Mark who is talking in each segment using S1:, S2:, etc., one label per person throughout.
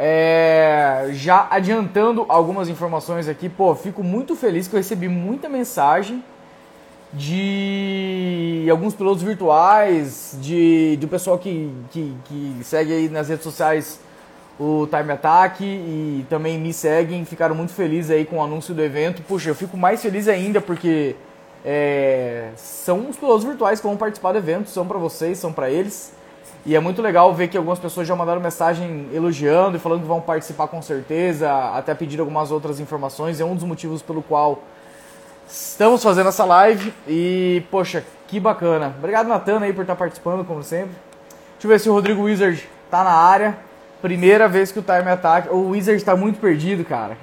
S1: É, já adiantando algumas informações aqui, pô, fico muito feliz que eu recebi muita mensagem de alguns pilotos virtuais, de do pessoal que, que, que segue aí nas redes sociais o Time Attack e também me seguem, ficaram muito felizes aí com o anúncio do evento. Puxa, eu fico mais feliz ainda porque é, são os pilotos virtuais que vão participar do evento, são para vocês, são para eles. E é muito legal ver que algumas pessoas já mandaram mensagem elogiando e falando que vão participar com certeza, até pedir algumas outras informações. É um dos motivos pelo qual estamos fazendo essa live. E, poxa, que bacana. Obrigado, Natana, aí, por estar participando, como sempre. Deixa eu ver se o Rodrigo Wizard tá na área. Primeira vez que o Time Attack. O Wizard tá muito perdido, cara.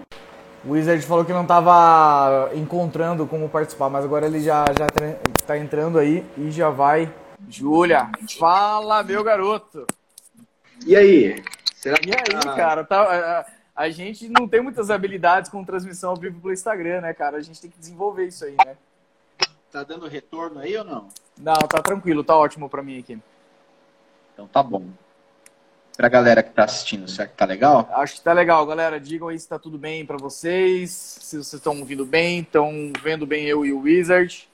S1: o Wizard falou que não tava encontrando como participar, mas agora ele já, já tá entrando aí e já vai Júlia, fala, meu garoto.
S2: E aí?
S1: Será que... E aí, tá... cara? Tá, a, a, gente não tem muitas habilidades com transmissão ao vivo pelo Instagram, né, cara? A gente tem que desenvolver isso aí, né?
S2: Tá dando retorno aí ou não?
S1: Não, tá tranquilo, tá ótimo pra mim aqui.
S2: Então tá bom. Pra galera que tá assistindo, será que tá legal?
S1: Acho que tá legal, galera. Digam aí se tá tudo bem pra vocês, se vocês estão ouvindo bem, estão vendo bem eu e o Wizard.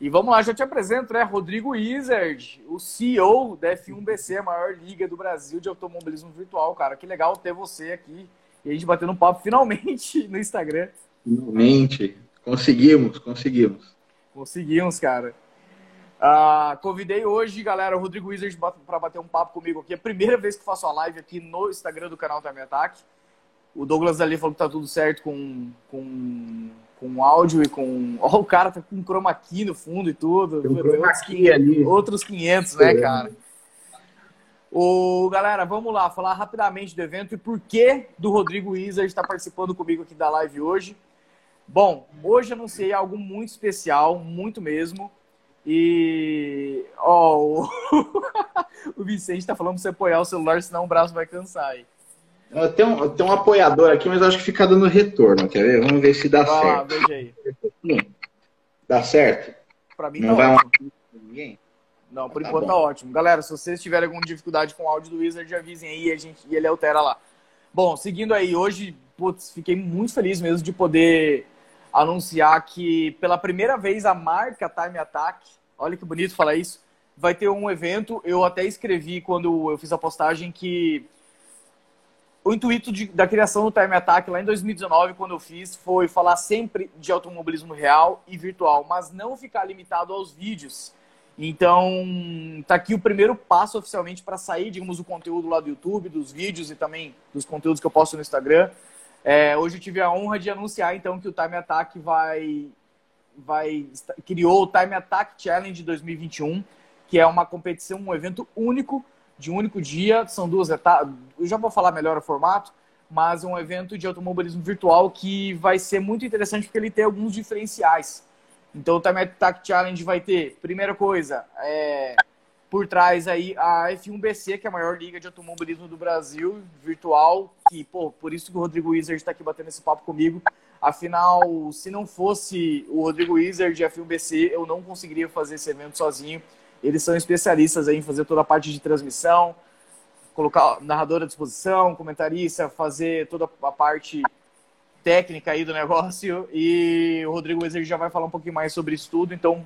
S1: E vamos lá, já te apresento, né? Rodrigo Wizard, o CEO da F1BC, a maior liga do Brasil de automobilismo virtual, cara. Que legal ter você aqui e a gente batendo um papo finalmente no Instagram.
S2: Finalmente. Conseguimos, conseguimos.
S1: Conseguimos, cara. Uh, convidei hoje, galera, o Rodrigo Wizard para bater um papo comigo aqui. É a primeira vez que faço a live aqui no Instagram do canal Time Attack. O Douglas ali falou que tá tudo certo com, com com áudio e com. Ó, oh, o cara tá com chroma key no fundo e tudo.
S2: Tem um chroma key ali.
S1: Outros 500, né, cara? O, galera, vamos lá, falar rapidamente do evento e por que do Rodrigo Isa está participando comigo aqui da live hoje. Bom, hoje anunciei algo muito especial, muito mesmo. E. Ó, oh, o Vicente tá falando pra você apoiar o celular, senão o braço vai cansar aí.
S2: Tem um, tem um apoiador aqui, mas acho que fica dando retorno. Quer ver? Vamos ver se dá ah, certo. Veja aí. Dá certo?
S1: Pra mim não tá vai ótimo. ninguém? Não, por tá enquanto bom. tá ótimo. Galera, se vocês tiverem alguma dificuldade com o áudio do Wizard, avisem aí a gente, e ele altera lá. Bom, seguindo aí, hoje, putz, fiquei muito feliz mesmo de poder anunciar que pela primeira vez a marca Time Attack, olha que bonito falar isso, vai ter um evento. Eu até escrevi quando eu fiz a postagem que o intuito de, da criação do Time Attack lá em 2019, quando eu fiz, foi falar sempre de automobilismo real e virtual, mas não ficar limitado aos vídeos. Então, tá aqui o primeiro passo oficialmente para sair, digamos, do conteúdo lá do YouTube, dos vídeos e também dos conteúdos que eu posto no Instagram. É, hoje eu tive a honra de anunciar, então, que o Time Attack vai, vai criou o Time Attack Challenge 2021, que é uma competição, um evento único de um único dia, são duas etapas. Eu já vou falar melhor o formato, mas é um evento de automobilismo virtual que vai ser muito interessante porque ele tem alguns diferenciais. Então o Time Attack Challenge vai ter, primeira coisa, é, por trás aí a F1BC, que é a maior liga de automobilismo do Brasil, virtual, que, pô, por isso que o Rodrigo Wizard está aqui batendo esse papo comigo. Afinal, se não fosse o Rodrigo Wizard e a F1BC, eu não conseguiria fazer esse evento sozinho. Eles são especialistas em fazer toda a parte de transmissão, colocar narrador à disposição, comentarista, fazer toda a parte técnica aí do negócio. E o Rodrigo Wezer já vai falar um pouquinho mais sobre isso tudo. Então,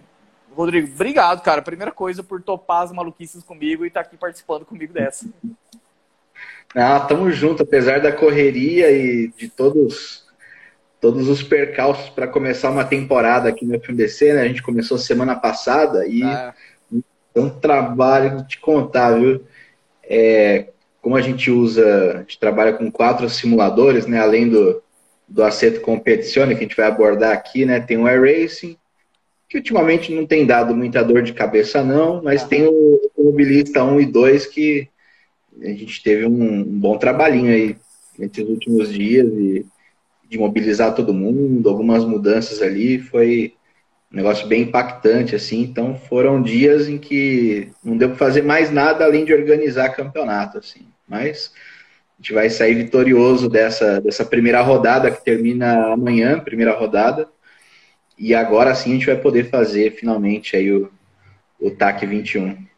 S1: Rodrigo, obrigado, cara. Primeira coisa por topar as maluquices comigo e estar tá aqui participando comigo dessa.
S2: Ah, tamo junto, apesar da correria e de todos todos os percalços para começar uma temporada aqui no FMDC, né? A gente começou semana passada e ah. É um trabalho de te contar, viu? É, como a gente usa, a gente trabalha com quatro simuladores, né? Além do, do Aceto Competizione, que a gente vai abordar aqui, né? Tem o iRacing, que ultimamente não tem dado muita dor de cabeça, não, mas tem o Mobilista 1 e 2 que a gente teve um, um bom trabalhinho aí nesses últimos dias e de mobilizar todo mundo, algumas mudanças ali, foi um negócio bem impactante, assim. Então foram dias em que não deu para fazer mais nada além de organizar campeonato, assim. Mas a gente vai sair vitorioso dessa, dessa primeira rodada que termina amanhã, primeira rodada. E agora sim a gente vai poder fazer finalmente aí o, o TAC 21.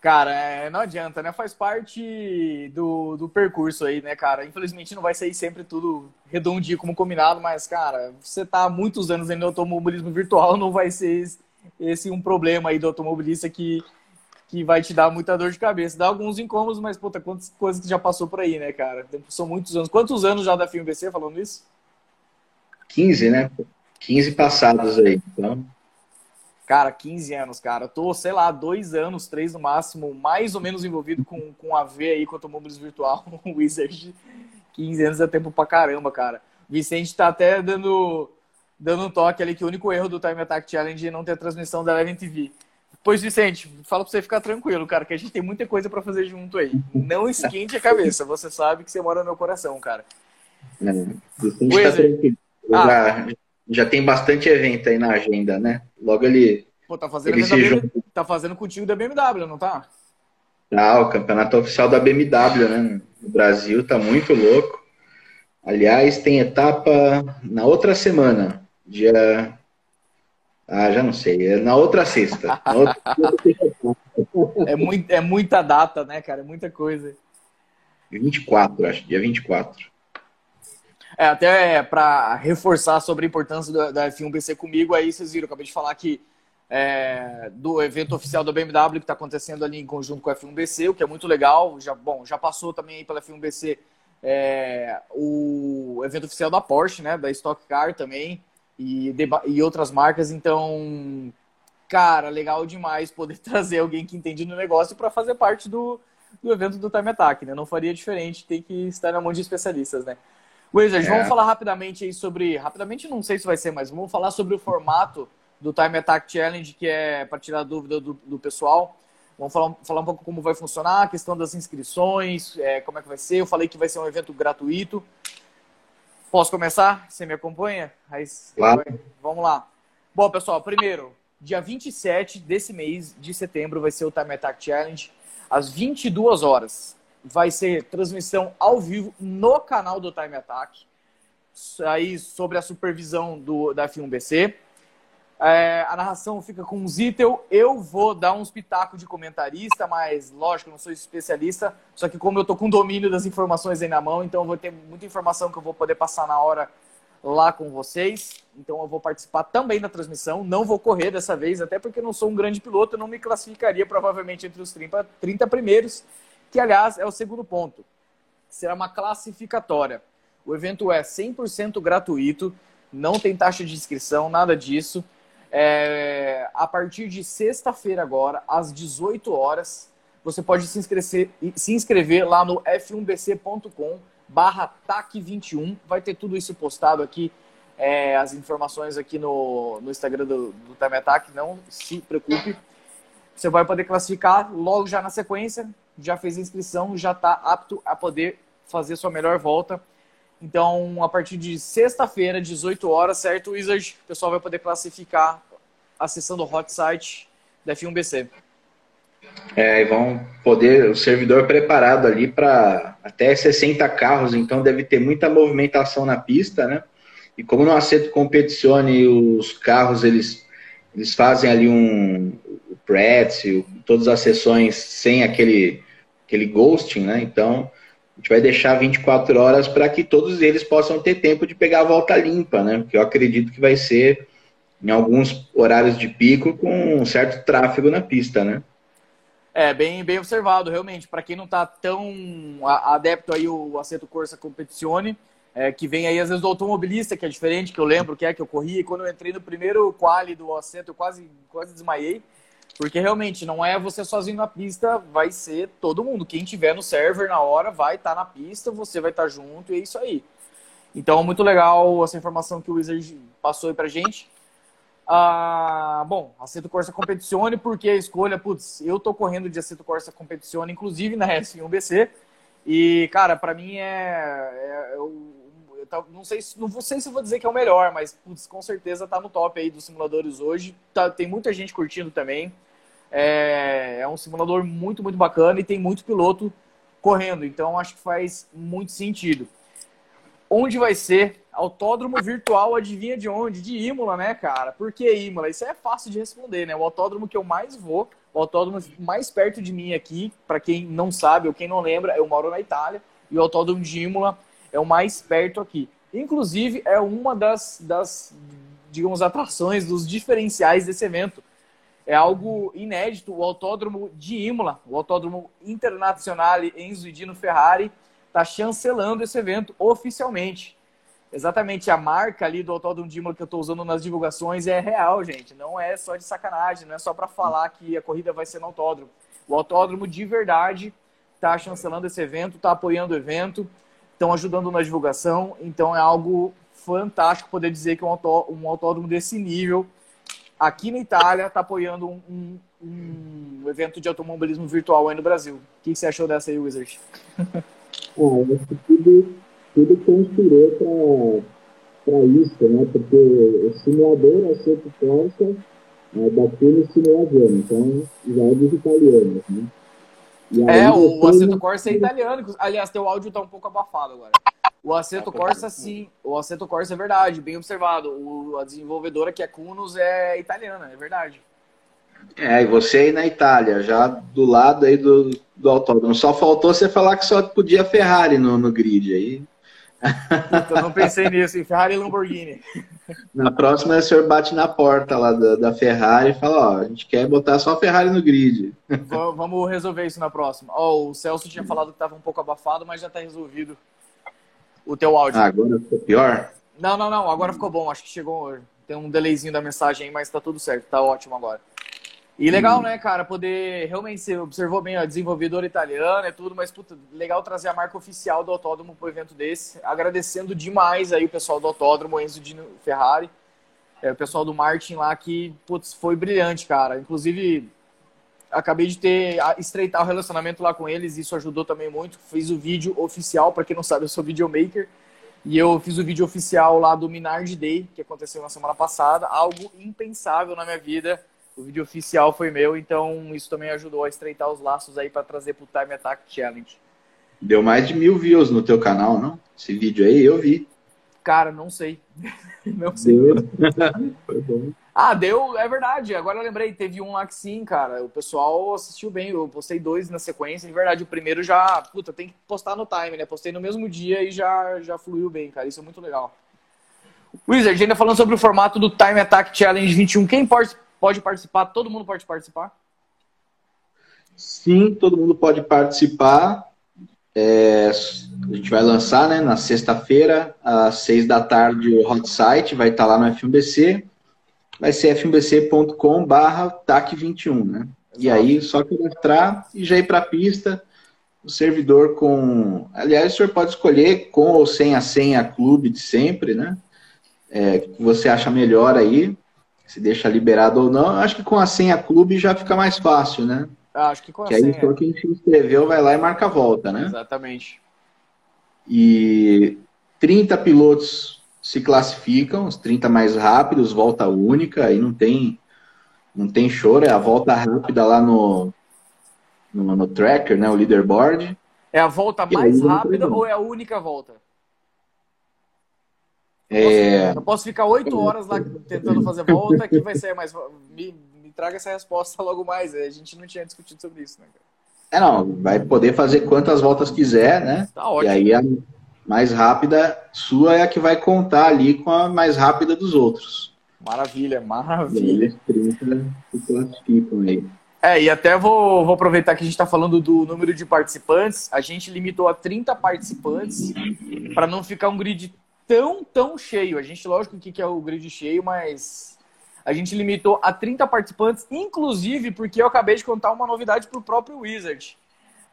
S1: Cara, é, não adianta, né? Faz parte do, do percurso aí, né, cara? Infelizmente não vai sair sempre tudo redondinho como combinado, mas, cara, você tá há muitos anos no automobilismo virtual, não vai ser esse, um problema aí do automobilista que, que vai te dar muita dor de cabeça. Dá alguns incômodos, mas, puta, quantas coisas que já passou por aí, né, cara? São muitos anos. Quantos anos já da FIMBC falando isso?
S2: 15, né? 15 passados aí. Então...
S1: Cara, 15 anos, cara. Eu tô, sei lá, dois anos, três no máximo, mais ou menos envolvido com, com a V aí, com automóveis virtual, o Wizard. 15 anos é tempo pra caramba, cara. O Vicente tá até dando, dando um toque ali que o único erro do Time Attack Challenge é não ter a transmissão da Eleven TV. Pois, Vicente, fala pra você ficar tranquilo, cara, que a gente tem muita coisa para fazer junto aí. Não esquente a cabeça, você sabe que você mora no meu coração, cara.
S2: É, Vicente tá ah, já, já tem bastante evento aí na agenda, né? Logo ele.
S1: Pô, tá fazendo, ele BMW, tá fazendo contigo da BMW, não tá?
S2: Ah, o campeonato oficial da BMW, né? No Brasil tá muito louco. Aliás, tem etapa na outra semana, dia. Ah, já não sei. É na outra sexta. Na outra...
S1: é, muito, é muita data, né, cara? É muita coisa.
S2: 24, acho, dia 24.
S1: É, até para reforçar sobre a importância da, da F1BC comigo, aí vocês viram, acabei de falar que é, do evento oficial da BMW que está acontecendo ali em conjunto com a F1BC, o que é muito legal. Já, bom, já passou também pela F1BC é, o evento oficial da Porsche, né, da Stock Car também, e, e outras marcas. Então, cara, legal demais poder trazer alguém que entende no negócio para fazer parte do, do evento do Time Attack, né? Não faria diferente, tem que estar na mão de especialistas, né? Wizard, é. vamos falar rapidamente aí sobre. Rapidamente não sei se vai ser, mas vamos falar sobre o formato do Time Attack Challenge, que é para tirar dúvida do, do pessoal. Vamos falar, falar um pouco como vai funcionar, a questão das inscrições, é, como é que vai ser. Eu falei que vai ser um evento gratuito. Posso começar? Você me acompanha? Aí,
S2: claro.
S1: Vamos lá. Bom, pessoal, primeiro, dia 27 desse mês de setembro vai ser o Time Attack Challenge, às 22 horas vai ser transmissão ao vivo no canal do Time Attack, aí sobre a supervisão do, da F1BC. É, a narração fica com o Zittel. Eu vou dar uns pitacos de comentarista, mas lógico, não sou especialista. Só que como eu tô com domínio das informações aí na mão, então eu vou ter muita informação que eu vou poder passar na hora lá com vocês. Então eu vou participar também da transmissão. Não vou correr dessa vez, até porque não sou um grande piloto, não me classificaria provavelmente entre os 30, 30 primeiros que aliás é o segundo ponto. Será uma classificatória. O evento é 100% gratuito, não tem taxa de inscrição, nada disso. É, a partir de sexta-feira agora, às 18 horas, você pode se inscrever, se inscrever lá no f1bc.com barra TAC21. Vai ter tudo isso postado aqui, é, as informações aqui no, no Instagram do, do Time Attack, não se preocupe. Você vai poder classificar logo já na sequência, já fez a inscrição, já está apto a poder fazer sua melhor volta. Então, a partir de sexta-feira, 18 horas, certo, Wizard? O pessoal vai poder classificar acessando o hot site da F1BC.
S2: É, e vão poder, o servidor preparado ali para até 60 carros, então deve ter muita movimentação na pista, né? E como no Aceto Competizione os carros eles, eles fazem ali um Pretz, todas as sessões sem aquele aquele ghosting, né? Então, a gente vai deixar 24 horas para que todos eles possam ter tempo de pegar a volta limpa, né? Porque eu acredito que vai ser em alguns horários de pico com um certo tráfego na pista, né?
S1: É, bem, bem observado, realmente. Para quem não está tão adepto aí o Aceto Corsa Competizione, é, que vem aí às vezes do automobilista, que é diferente, que eu lembro que é que eu corri, e quando eu entrei no primeiro quali do Aceto, eu quase, quase desmaiei. Porque realmente não é você sozinho na pista, vai ser todo mundo. Quem tiver no server na hora vai estar tá na pista, você vai estar tá junto e é isso aí. Então, muito legal essa informação que o Wizard passou aí pra gente. Ah, bom, Aceto Corsa Competizione, porque a escolha, putz, eu tô correndo de Aceto Corsa Competizione, inclusive na S1BC, e, cara, para mim é, é eu, não sei não sei se vou dizer que é o melhor, mas putz, com certeza tá no top aí dos simuladores hoje. Tá, tem muita gente curtindo também. É, é um simulador muito, muito bacana e tem muito piloto correndo, então acho que faz muito sentido. Onde vai ser? Autódromo virtual, adivinha de onde? De Imola, né, cara? Por que Imola? Isso é fácil de responder, né? O autódromo que eu mais vou, O autódromo mais perto de mim aqui, para quem não sabe ou quem não lembra, eu moro na Itália e o autódromo de Imola é o mais perto aqui. Inclusive, é uma das, das digamos, atrações, dos diferenciais desse evento. É algo inédito. O autódromo de Imola, o autódromo internacional Enzo Dino Ferrari, está chancelando esse evento oficialmente. Exatamente, a marca ali do Autódromo de Imola que eu estou usando nas divulgações é real, gente. Não é só de sacanagem, não é só para falar que a corrida vai ser no autódromo. O autódromo de verdade está chancelando esse evento, está apoiando o evento, estão ajudando na divulgação. Então é algo fantástico poder dizer que um, autó um autódromo desse nível aqui na Itália está apoiando um, um, um, evento de automobilismo virtual aí no Brasil. O que você achou dessa aí, Wizard?
S3: Ah, eu acho que tudo, tudo conspirou para isso, né? Porque o simulador, a Seto Corsa, é daqui no simulador, então já é dos italianos, né?
S1: É, o Assetto Corsa é italiano. Aliás, teu áudio está um pouco abafado agora. O Assetto Corsa, sim. O Assetto Corsa é verdade, bem observado. O, a desenvolvedora que é Cunos é italiana, é verdade.
S2: É, e você aí na Itália, já do lado aí do, do autódromo. Só faltou você falar que só podia Ferrari no, no grid aí.
S1: Puta, não pensei nisso, em Ferrari e Lamborghini.
S2: Na próxima, o senhor bate na porta lá da, da Ferrari e fala, ó, a gente quer botar só a Ferrari no grid.
S1: Vamos resolver isso na próxima. Ó, o Celso tinha falado que estava um pouco abafado, mas já está resolvido o teu áudio.
S2: Ah, agora ficou pior?
S1: Não, não, não, agora ficou bom. Acho que chegou, tem um delayzinho da mensagem aí, mas tá tudo certo, tá ótimo agora. E legal, hum. né, cara, poder realmente, você observou bem, a desenvolvedora italiana e tudo, mas, puta, legal trazer a marca oficial do autódromo para um evento desse. Agradecendo demais aí o pessoal do autódromo, Enzo Dino Ferrari, é, o pessoal do Martin lá, que, putz, foi brilhante, cara. Inclusive, acabei de ter, estreitar o relacionamento lá com eles, isso ajudou também muito. Fiz o vídeo oficial, para quem não sabe, eu sou videomaker. E eu fiz o vídeo oficial lá do Minard Day, que aconteceu na semana passada, algo impensável na minha vida o vídeo oficial foi meu, então isso também ajudou a estreitar os laços aí para trazer pro Time Attack Challenge.
S2: Deu mais de mil views no teu canal, não? Esse vídeo aí eu vi.
S1: Cara, não sei. não sei. Deu. foi bom. Ah, deu, é verdade. Agora eu lembrei, teve um lá que sim, cara. O pessoal assistiu bem. Eu postei dois na sequência. De verdade, o primeiro já, puta, tem que postar no time, né? Postei no mesmo dia e já, já fluiu bem, cara. Isso é muito legal. Wizard, ainda falando sobre o formato do Time Attack Challenge 21, quem pode Pode participar? Todo mundo pode participar?
S2: Sim, todo mundo pode participar. É, a gente vai lançar né, na sexta-feira, às seis da tarde, o hot site, vai estar lá no FMBC. Vai ser fmbc.com barra TAC21, né? E aí, só cadastrar e já ir para a pista. O servidor com. Aliás, o senhor pode escolher com ou sem a senha clube de sempre, né? É, que você acha melhor aí se deixa liberado ou não. Acho que com a senha clube já fica mais fácil, né?
S1: Acho que com a
S2: que senha. aí só quem se inscreveu vai lá e marca a volta, né?
S1: Exatamente.
S2: E 30 pilotos se classificam, os 30 mais rápidos, volta única, aí não tem não tem choro, é a volta rápida lá no, no, no tracker, né, o leaderboard.
S1: É a volta mais rápida ou é a única volta?
S2: É...
S1: Eu posso ficar oito horas lá tentando fazer volta, que vai ser mais. Me, me, traga essa resposta logo mais. A gente não tinha discutido sobre isso, né,
S2: É, não, vai poder fazer quantas voltas quiser, né?
S1: Tá ótimo.
S2: E aí a mais rápida sua é a que vai contar ali com a mais rápida dos outros.
S1: Maravilha, maravilha.
S2: E eles se classificam aí.
S1: É, e até vou, vou aproveitar que a gente está falando do número de participantes. A gente limitou a 30 participantes para não ficar um grid tão, tão cheio. A gente, lógico, que é o grid cheio, mas a gente limitou a 30 participantes, inclusive porque eu acabei de contar uma novidade para o próprio Wizard.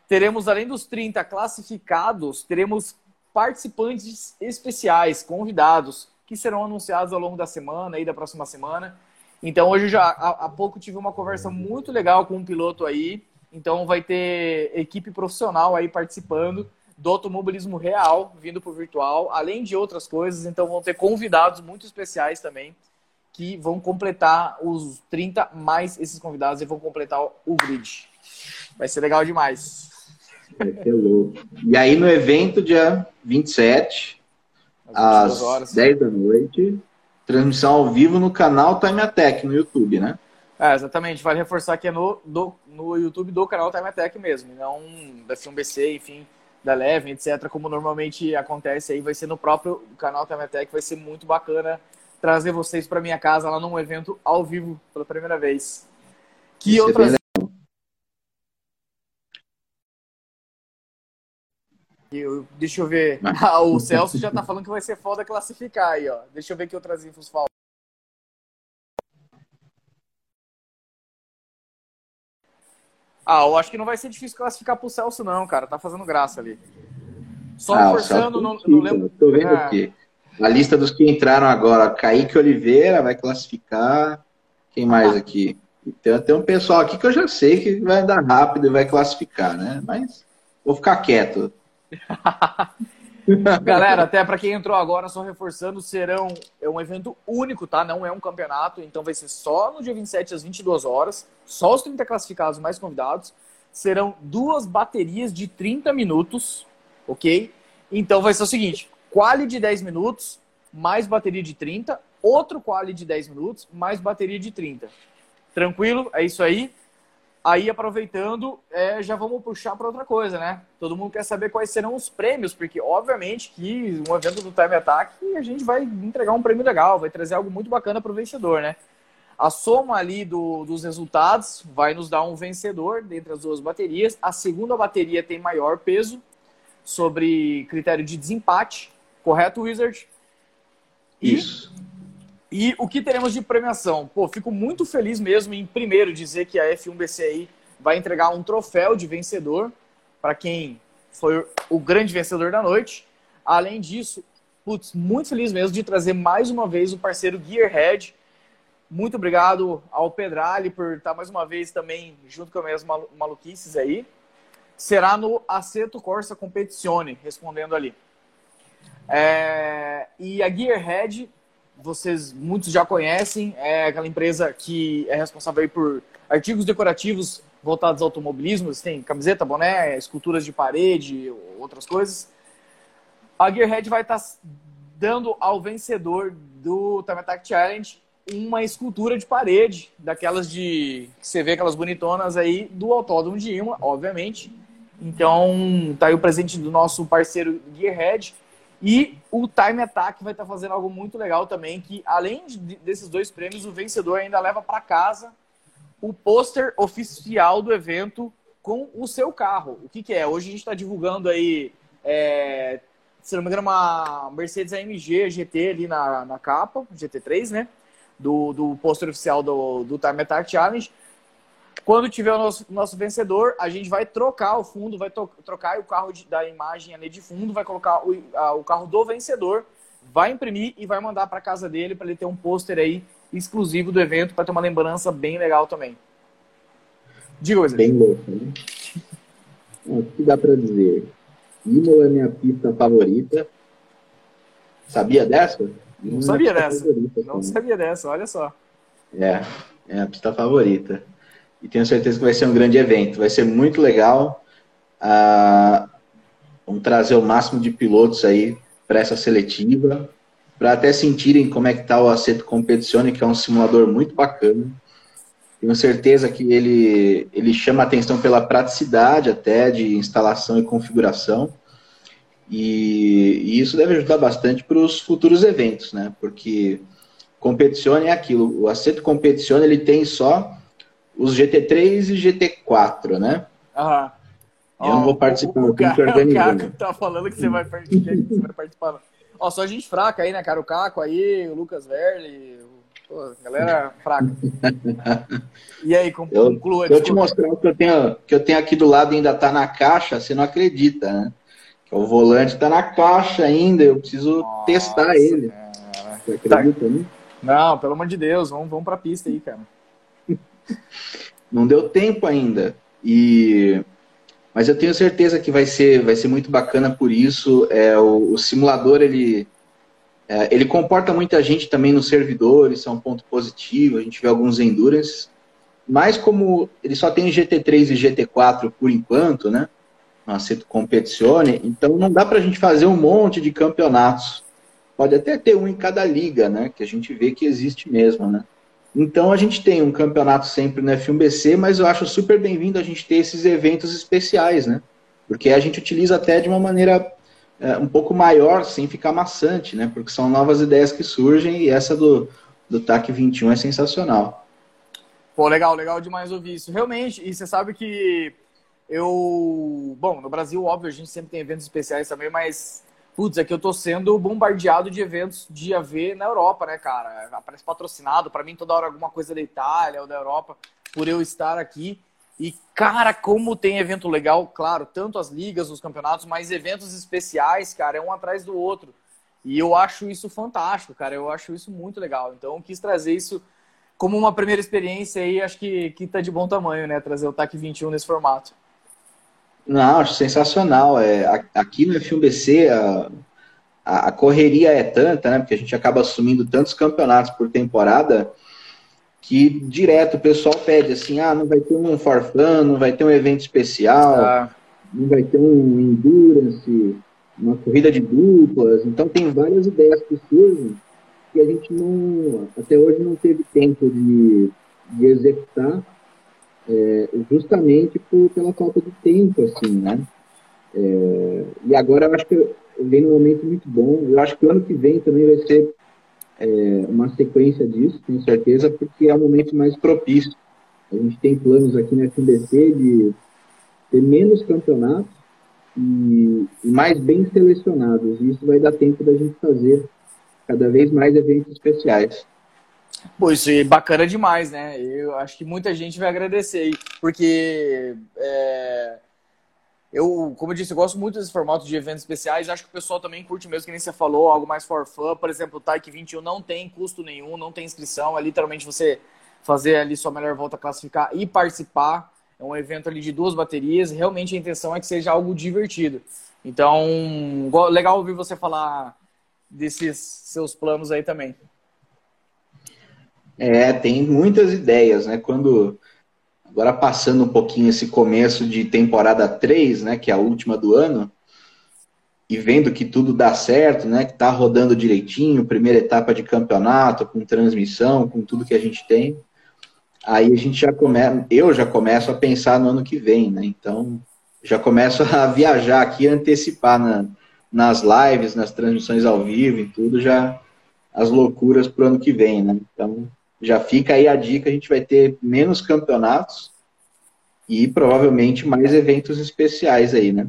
S1: Teremos, além dos 30 classificados, teremos participantes especiais, convidados, que serão anunciados ao longo da semana e da próxima semana. Então, hoje já há, há pouco tive uma conversa muito legal com um piloto aí. Então, vai ter equipe profissional aí participando do automobilismo real, vindo para o virtual, além de outras coisas. Então vão ter convidados muito especiais também, que vão completar os 30 mais esses convidados e vão completar o grid. Vai ser legal demais.
S2: Vai ser louco. E aí no evento, dia 27, às horas. 10 da noite, transmissão ao vivo no canal Time Attack no YouTube, né?
S1: É, exatamente. Vale reforçar que é no, do, no YouTube do canal Time Attack mesmo, não da FilmBC, enfim, da Leve, etc. Como normalmente acontece aí, vai ser no próprio canal Time Attack. Vai ser muito bacana trazer vocês para minha casa lá num evento ao vivo pela primeira vez. Que Isso outras. É eu, deixa eu ver. Ah, o Celso já tá falando que vai ser foda classificar aí, ó. Deixa eu ver que outras infos falam. Ah, eu acho que não vai ser difícil classificar pro Celso, não, cara. Tá fazendo graça ali.
S2: Só ah, forçando, não, não lembro. Tô vendo é. aqui. A lista dos que entraram agora. Kaique Oliveira vai classificar. Quem mais aqui? Tem, tem um pessoal aqui que eu já sei que vai andar rápido e vai classificar, né? Mas vou ficar quieto.
S1: Galera, até para quem entrou agora, só reforçando, serão é um evento único, tá? Não é um campeonato, então vai ser só no dia 27 às 22 horas, só os 30 classificados mais convidados. Serão duas baterias de 30 minutos, ok? Então vai ser o seguinte: quali de 10 minutos, mais bateria de 30, outro quali de 10 minutos, mais bateria de 30. Tranquilo? É isso aí. Aí, aproveitando, é, já vamos puxar para outra coisa, né? Todo mundo quer saber quais serão os prêmios, porque, obviamente, que um evento do Time Attack, a gente vai entregar um prêmio legal, vai trazer algo muito bacana para o vencedor, né? A soma ali do, dos resultados vai nos dar um vencedor dentre as duas baterias. A segunda bateria tem maior peso sobre critério de desempate, correto, Wizard?
S2: E Isso.
S1: E o que teremos de premiação? Pô, fico muito feliz mesmo em, primeiro, dizer que a F1BCI vai entregar um troféu de vencedor para quem foi o grande vencedor da noite. Além disso, putz, muito feliz mesmo de trazer mais uma vez o parceiro Gearhead. Muito obrigado ao Pedrali por estar mais uma vez também junto com as maluquices aí. Será no Aceto Corsa Competizione, respondendo ali. É... E a Gearhead vocês muitos já conhecem, é aquela empresa que é responsável por artigos decorativos voltados ao automobilismo, tem camiseta, boné, esculturas de parede, outras coisas. A Gearhead vai estar tá dando ao vencedor do Time Attack Challenge uma escultura de parede, daquelas de que você vê aquelas bonitonas aí do Autódromo de Ima, obviamente. Então, tá aí o presente do nosso parceiro Gearhead. E o Time Attack vai estar tá fazendo algo muito legal também, que além de, desses dois prêmios, o vencedor ainda leva para casa o pôster oficial do evento com o seu carro. O que, que é? Hoje a gente está divulgando aí, é, se não me engano, uma Mercedes AMG GT ali na, na capa, GT3, né? Do, do pôster oficial do, do Time Attack Challenge. Quando tiver o nosso, nosso vencedor, a gente vai trocar o fundo, vai trocar o carro de, da imagem ali de fundo, vai colocar o, a, o carro do vencedor, vai imprimir e vai mandar para casa dele para ele ter um pôster aí exclusivo do evento para ter uma lembrança bem legal também.
S3: Diga, coisa. Bem louco, né? O que dá para dizer? Imola é minha pista favorita. Sabia dessa?
S1: Não sabia dessa. Não sabia dessa, olha só.
S2: É, é a pista favorita e tenho certeza que vai ser um grande evento. Vai ser muito legal. Ah, vamos trazer o máximo de pilotos aí para essa seletiva, para até sentirem como é que está o Aceto Competizione, que é um simulador muito bacana. Tenho certeza que ele, ele chama atenção pela praticidade até de instalação e configuração. E, e isso deve ajudar bastante para os futuros eventos, né? Porque Competizione é aquilo. O Aceto Competizione ele tem só os GT3 e GT4, né?
S1: Aham.
S2: Eu oh, não vou participar, o,
S1: eu tenho que O Caco tá falando que você vai, você vai participar. Ó, só gente fraca aí, né, cara? O Caco aí, o Lucas Verli, pô, galera fraca. E aí, conclua.
S2: Eu, eu te mostrar o que eu, tenho, que eu tenho aqui do lado ainda tá na caixa, você não acredita, né? O volante tá na caixa ainda, eu preciso Nossa, testar ele. Cara. Você acredita, tá. né?
S1: Não, pelo amor de Deus, vamos, vamos pra pista aí, cara.
S2: Não deu tempo ainda. E mas eu tenho certeza que vai ser, vai ser muito bacana por isso. É, o, o simulador ele, é, ele comporta muita gente também no servidor, isso é um ponto positivo. A gente vê alguns endurance, mas como ele só tem GT3 e GT4 por enquanto, né? No Aceto então não dá para a gente fazer um monte de campeonatos. Pode até ter um em cada liga, né? Que a gente vê que existe mesmo, né? Então a gente tem um campeonato sempre no F1BC, mas eu acho super bem-vindo a gente ter esses eventos especiais, né? Porque a gente utiliza até de uma maneira é, um pouco maior, sem ficar maçante, né? Porque são novas ideias que surgem e essa do, do TAC 21 é sensacional.
S1: Pô, legal, legal demais ouvir isso. Realmente, e você sabe que eu. Bom, no Brasil, óbvio, a gente sempre tem eventos especiais também, mas Putz, é que eu tô sendo bombardeado de eventos de AV na Europa, né, cara? Aparece patrocinado, para mim toda hora alguma coisa da Itália ou da Europa, por eu estar aqui. E, cara, como tem evento legal, claro, tanto as ligas, os campeonatos, mas eventos especiais, cara, é um atrás do outro. E eu acho isso fantástico, cara, eu acho isso muito legal. Então, quis trazer isso como uma primeira experiência aí, acho que, que tá de bom tamanho, né, trazer o TAC 21 nesse formato.
S2: Não, acho sensacional. É, aqui no F1BC a, a, a, correria é tanta, né? Porque a gente acaba assumindo tantos campeonatos por temporada que direto o pessoal pede assim, ah, não vai ter um forfan, não vai ter um evento especial, ah. não vai ter um endurance, uma corrida de duplas. Então tem várias ideias que surgem que a gente não, até hoje não teve tempo de, de executar é, justamente por, pela falta de tempo, assim, né? É, e agora eu acho que vem num momento muito bom. Eu acho que o ano que vem também vai ser é, uma sequência disso, tenho certeza, porque é um momento mais propício. A gente tem planos aqui na FNDC de ter menos campeonatos e, e mais bem selecionados. E isso vai dar tempo da gente fazer cada vez mais eventos especiais.
S1: Pô, isso é bacana demais, né? Eu acho que muita gente vai agradecer, porque é, eu, como eu disse, eu gosto muito desse formato de eventos especiais. Acho que o pessoal também curte mesmo, que nem você falou, algo mais for fun. Por exemplo, o Taik 21 não tem custo nenhum, não tem inscrição. É literalmente você fazer ali sua melhor volta, classificar e participar. É um evento ali de duas baterias. Realmente a intenção é que seja algo divertido. Então, legal ouvir você falar desses seus planos aí também.
S2: É, tem muitas ideias, né? Quando agora passando um pouquinho esse começo de temporada 3, né, que é a última do ano, e vendo que tudo dá certo, né, que tá rodando direitinho, primeira etapa de campeonato, com transmissão, com tudo que a gente tem, aí a gente já começa, eu já começo a pensar no ano que vem, né? Então, já começo a viajar aqui, antecipar na, nas lives, nas transmissões ao vivo e tudo, já as loucuras pro ano que vem, né? Então, já fica aí a dica, a gente vai ter menos campeonatos e provavelmente mais eventos especiais aí, né?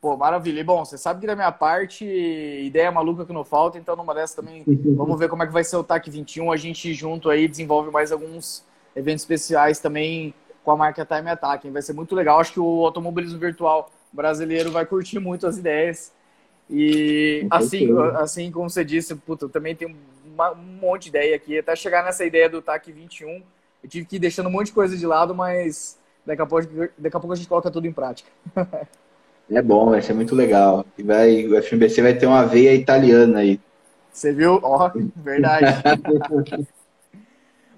S1: Pô, maravilha. E bom, você sabe que da minha parte, ideia maluca que não falta, então numa dessas também, vamos ver como é que vai ser o TAC 21. A gente junto aí desenvolve mais alguns eventos especiais também com a marca Time Attack. Vai ser muito legal. Acho que o automobilismo virtual brasileiro vai curtir muito as ideias. E assim, assim como você disse, puta, também tem uma, um monte de ideia aqui. Até chegar nessa ideia do TAC 21, eu tive que ir deixando um monte de coisa de lado, mas daqui a pouco, daqui a, pouco a gente coloca tudo em prática.
S2: é bom, vai ser muito legal. E vai, o FMBC vai ter uma veia italiana aí.
S1: Você viu? Ó, oh, verdade.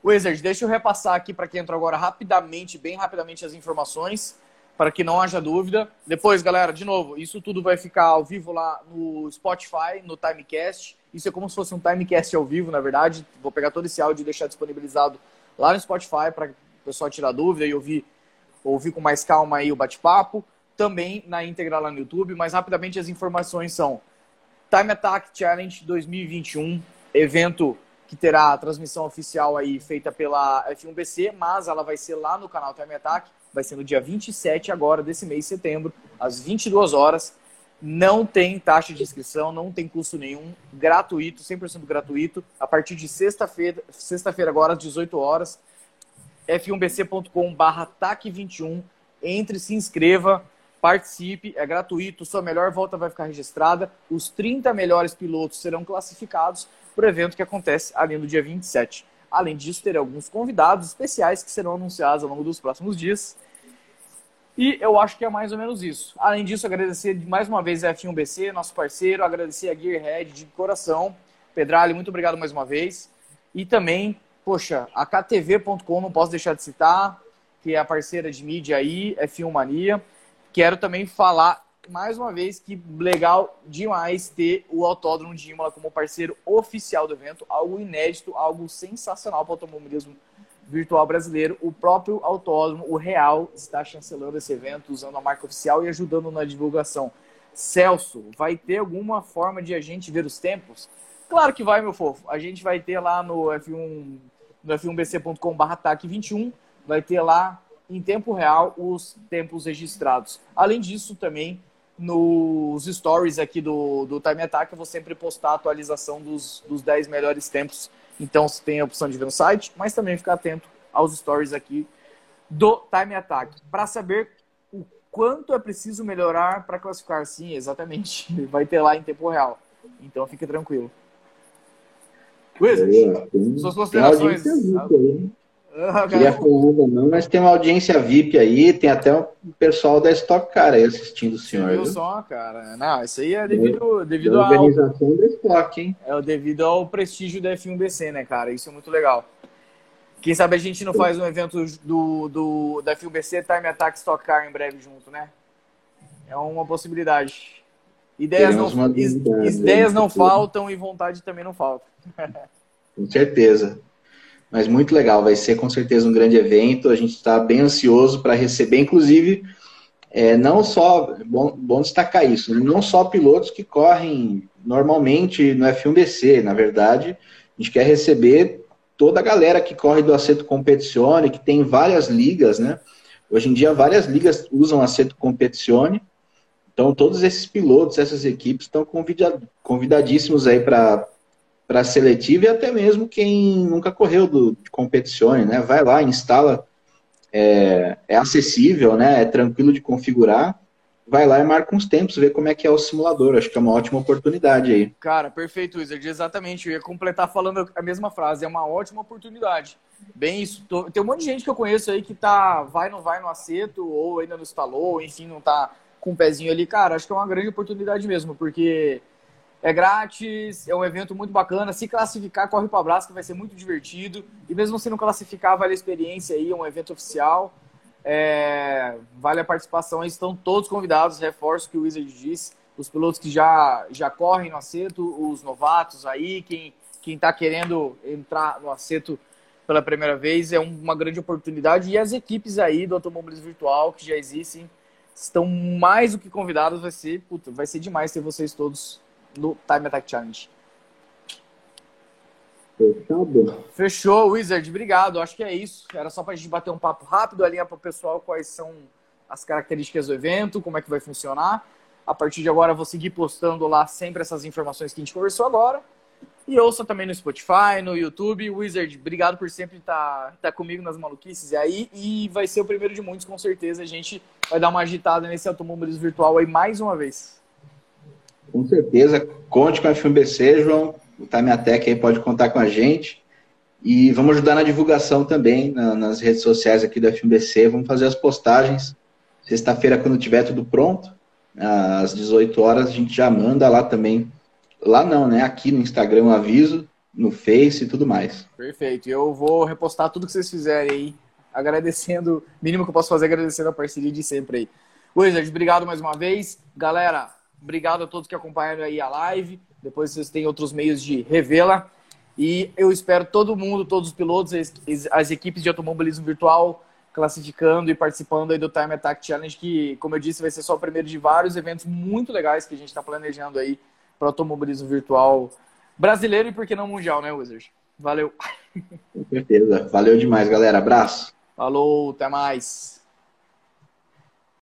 S1: Wizard, deixa eu repassar aqui para quem entrou agora rapidamente, bem rapidamente as informações para que não haja dúvida. Depois, galera, de novo, isso tudo vai ficar ao vivo lá no Spotify, no Timecast. Isso é como se fosse um Timecast ao vivo, na verdade. Vou pegar todo esse áudio e deixar disponibilizado lá no Spotify para o pessoal tirar dúvida e ouvir, ouvir com mais calma aí o bate-papo. Também na íntegra lá no YouTube, mas rapidamente as informações são Time Attack Challenge 2021, evento que terá a transmissão oficial aí feita pela F1BC, mas ela vai ser lá no canal Time Attack vai ser no dia 27 agora desse mês de setembro, às 22 horas. Não tem taxa de inscrição, não tem custo nenhum, gratuito, 100% gratuito, a partir de sexta-feira, sexta-feira agora às 18 horas, f1bc.com/tac21. Entre, se inscreva, participe, é gratuito, sua melhor volta vai ficar registrada. Os 30 melhores pilotos serão classificados para o evento que acontece ali no dia 27. Além disso, terei alguns convidados especiais que serão anunciados ao longo dos próximos dias. E eu acho que é mais ou menos isso. Além disso, agradecer mais uma vez a F1BC, nosso parceiro, agradecer a Gearhead de coração. Pedrali, muito obrigado mais uma vez. E também, poxa, a KTV.com, não posso deixar de citar, que é a parceira de mídia aí, F1 Mania. Quero também falar mais uma vez, que legal demais ter o Autódromo de Imola como parceiro oficial do evento. Algo inédito, algo sensacional para o automobilismo virtual brasileiro. O próprio Autódromo, o Real, está chancelando esse evento, usando a marca oficial e ajudando na divulgação. Celso, vai ter alguma forma de a gente ver os tempos? Claro que vai, meu fofo. A gente vai ter lá no F1 no f1bc.com.br TAC21, vai ter lá em tempo real os tempos registrados. Além disso, também nos stories aqui do, do Time Attack, eu vou sempre postar a atualização dos, dos 10 melhores tempos. Então, você tem a opção de ver no site, mas também ficar atento aos stories aqui do Time Attack. Para saber o quanto é preciso melhorar para classificar, sim, exatamente. Vai ter lá em tempo real. Então, fique tranquilo.
S2: Wizard, suas considerações. Ah, Queria falar não, mas tem uma audiência VIP aí, tem até o pessoal da Stock Car aí assistindo o senhor.
S1: Viu só, cara? Não, isso aí é devido, devido
S2: à organização ao, da Stock, hein?
S1: É devido ao prestígio da F1BC, né, cara? Isso é muito legal. Quem sabe a gente não faz um evento do, do, da F1BC Time Attack Stock Car em breve junto, né? É uma possibilidade. Ideias não, ideias não faltam e vontade também não falta.
S2: com certeza. Mas muito legal, vai ser com certeza um grande evento. A gente está bem ansioso para receber, inclusive, é, não só, bom, bom destacar isso, não só pilotos que correm normalmente no F1BC, na verdade, a gente quer receber toda a galera que corre do Aceto Competizione, que tem várias ligas, né? Hoje em dia, várias ligas usam Aceto Competizione, então todos esses pilotos, essas equipes estão convidadíssimos aí para para seletiva e até mesmo quem nunca correu do, de competições, né? Vai lá, instala, é, é, acessível, né? É tranquilo de configurar. Vai lá e marca uns tempos, vê como é que é o simulador. Acho que é uma ótima oportunidade aí.
S1: Cara, perfeito, Wizard. Exatamente. Eu ia completar falando a mesma frase. É uma ótima oportunidade. Bem isso. Tem um monte de gente que eu conheço aí que tá, vai, não vai no aceto, ou ainda não instalou, enfim, não tá com o um pezinho ali. Cara, acho que é uma grande oportunidade mesmo, porque é grátis, é um evento muito bacana. Se classificar, corre para o abraço, que vai ser muito divertido. E mesmo se não classificar, vale a experiência aí, é um evento oficial. É, vale a participação, estão todos convidados. Reforço que o Wizard disse. Os pilotos que já, já correm no aceto, os novatos aí, quem está querendo entrar no aceto pela primeira vez, é uma grande oportunidade. E as equipes aí do automobilismo virtual que já existem estão mais do que convidadas. Vai ser, puta, vai ser demais ter vocês todos no Time Attack Challenge. Fechado? Fechou, Wizard. Obrigado. Acho que é isso. Era só para a gente bater um papo rápido, alinhar para o pessoal quais são as características do evento, como é que vai funcionar. A partir de agora, eu vou seguir postando lá sempre essas informações que a gente conversou agora. E ouça também no Spotify, no YouTube. Wizard, obrigado por sempre estar, estar comigo nas maluquices aí. E vai ser o primeiro de muitos, com certeza. A gente vai dar uma agitada nesse automobilismo virtual aí mais uma vez.
S2: Com certeza, conte com a FMBC, João. O Timeatec aí pode contar com a gente. E vamos ajudar na divulgação também na, nas redes sociais aqui da FMBC. Vamos fazer as postagens. Sexta-feira, quando tiver tudo pronto, às 18 horas, a gente já manda lá também. Lá não, né? Aqui no Instagram um aviso, no Face e tudo mais.
S1: Perfeito. Eu vou repostar tudo que vocês fizerem aí. Agradecendo, mínimo que eu posso fazer, agradecendo a parceria de sempre aí. Wizard, obrigado mais uma vez. Galera, Obrigado a todos que acompanharam aí a live. Depois vocês têm outros meios de revê-la. E eu espero todo mundo, todos os pilotos, as equipes de automobilismo virtual classificando e participando aí do Time Attack Challenge, que, como eu disse, vai ser só o primeiro de vários eventos muito legais que a gente está planejando aí para automobilismo virtual brasileiro e, por que não, mundial, né, Wizard? Valeu.
S2: Com certeza. Valeu demais, galera. Abraço.
S1: Falou, até mais.